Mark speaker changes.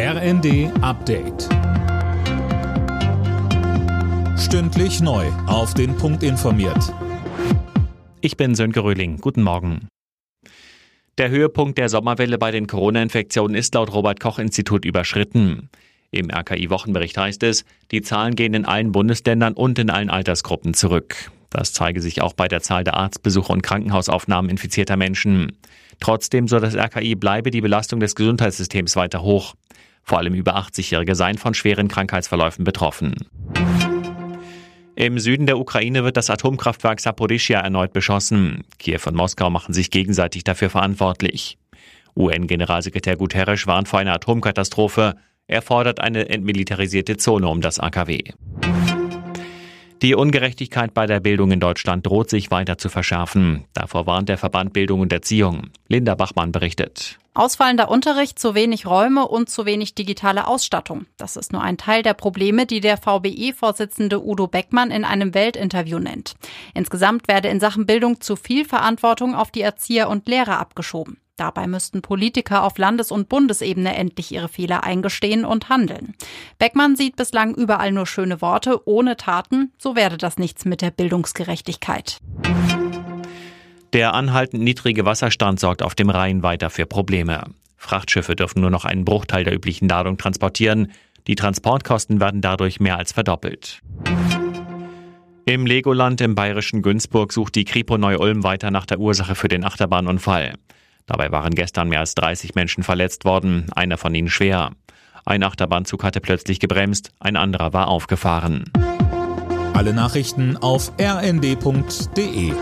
Speaker 1: RND Update. Stündlich neu. Auf den Punkt informiert.
Speaker 2: Ich bin Sönke Röhling. Guten Morgen. Der Höhepunkt der Sommerwelle bei den Corona-Infektionen ist laut Robert Koch-Institut überschritten. Im RKI-Wochenbericht heißt es, die Zahlen gehen in allen Bundesländern und in allen Altersgruppen zurück. Das zeige sich auch bei der Zahl der Arztbesuche und Krankenhausaufnahmen infizierter Menschen. Trotzdem, so das RKI, bleibe die Belastung des Gesundheitssystems weiter hoch. Vor allem über 80-Jährige seien von schweren Krankheitsverläufen betroffen. Im Süden der Ukraine wird das Atomkraftwerk Saporischia erneut beschossen. Kiew und Moskau machen sich gegenseitig dafür verantwortlich. UN-Generalsekretär Guterres warnt vor einer Atomkatastrophe. Er fordert eine entmilitarisierte Zone um das AKW. Die Ungerechtigkeit bei der Bildung in Deutschland droht sich weiter zu verschärfen. Davor warnt der Verband Bildung und Erziehung. Linda Bachmann berichtet.
Speaker 3: Ausfallender Unterricht, zu wenig Räume und zu wenig digitale Ausstattung. Das ist nur ein Teil der Probleme, die der VBE-Vorsitzende Udo Beckmann in einem Weltinterview nennt. Insgesamt werde in Sachen Bildung zu viel Verantwortung auf die Erzieher und Lehrer abgeschoben. Dabei müssten Politiker auf Landes- und Bundesebene endlich ihre Fehler eingestehen und handeln. Beckmann sieht bislang überall nur schöne Worte ohne Taten. So werde das nichts mit der Bildungsgerechtigkeit.
Speaker 2: Der anhaltend niedrige Wasserstand sorgt auf dem Rhein weiter für Probleme. Frachtschiffe dürfen nur noch einen Bruchteil der üblichen Ladung transportieren. Die Transportkosten werden dadurch mehr als verdoppelt. Im Legoland im bayerischen Günzburg sucht die Kripo Neu-Ulm weiter nach der Ursache für den Achterbahnunfall. Dabei waren gestern mehr als 30 Menschen verletzt worden, einer von ihnen schwer. Ein Achterbahnzug hatte plötzlich gebremst, ein anderer war aufgefahren.
Speaker 1: Alle Nachrichten auf rnd.de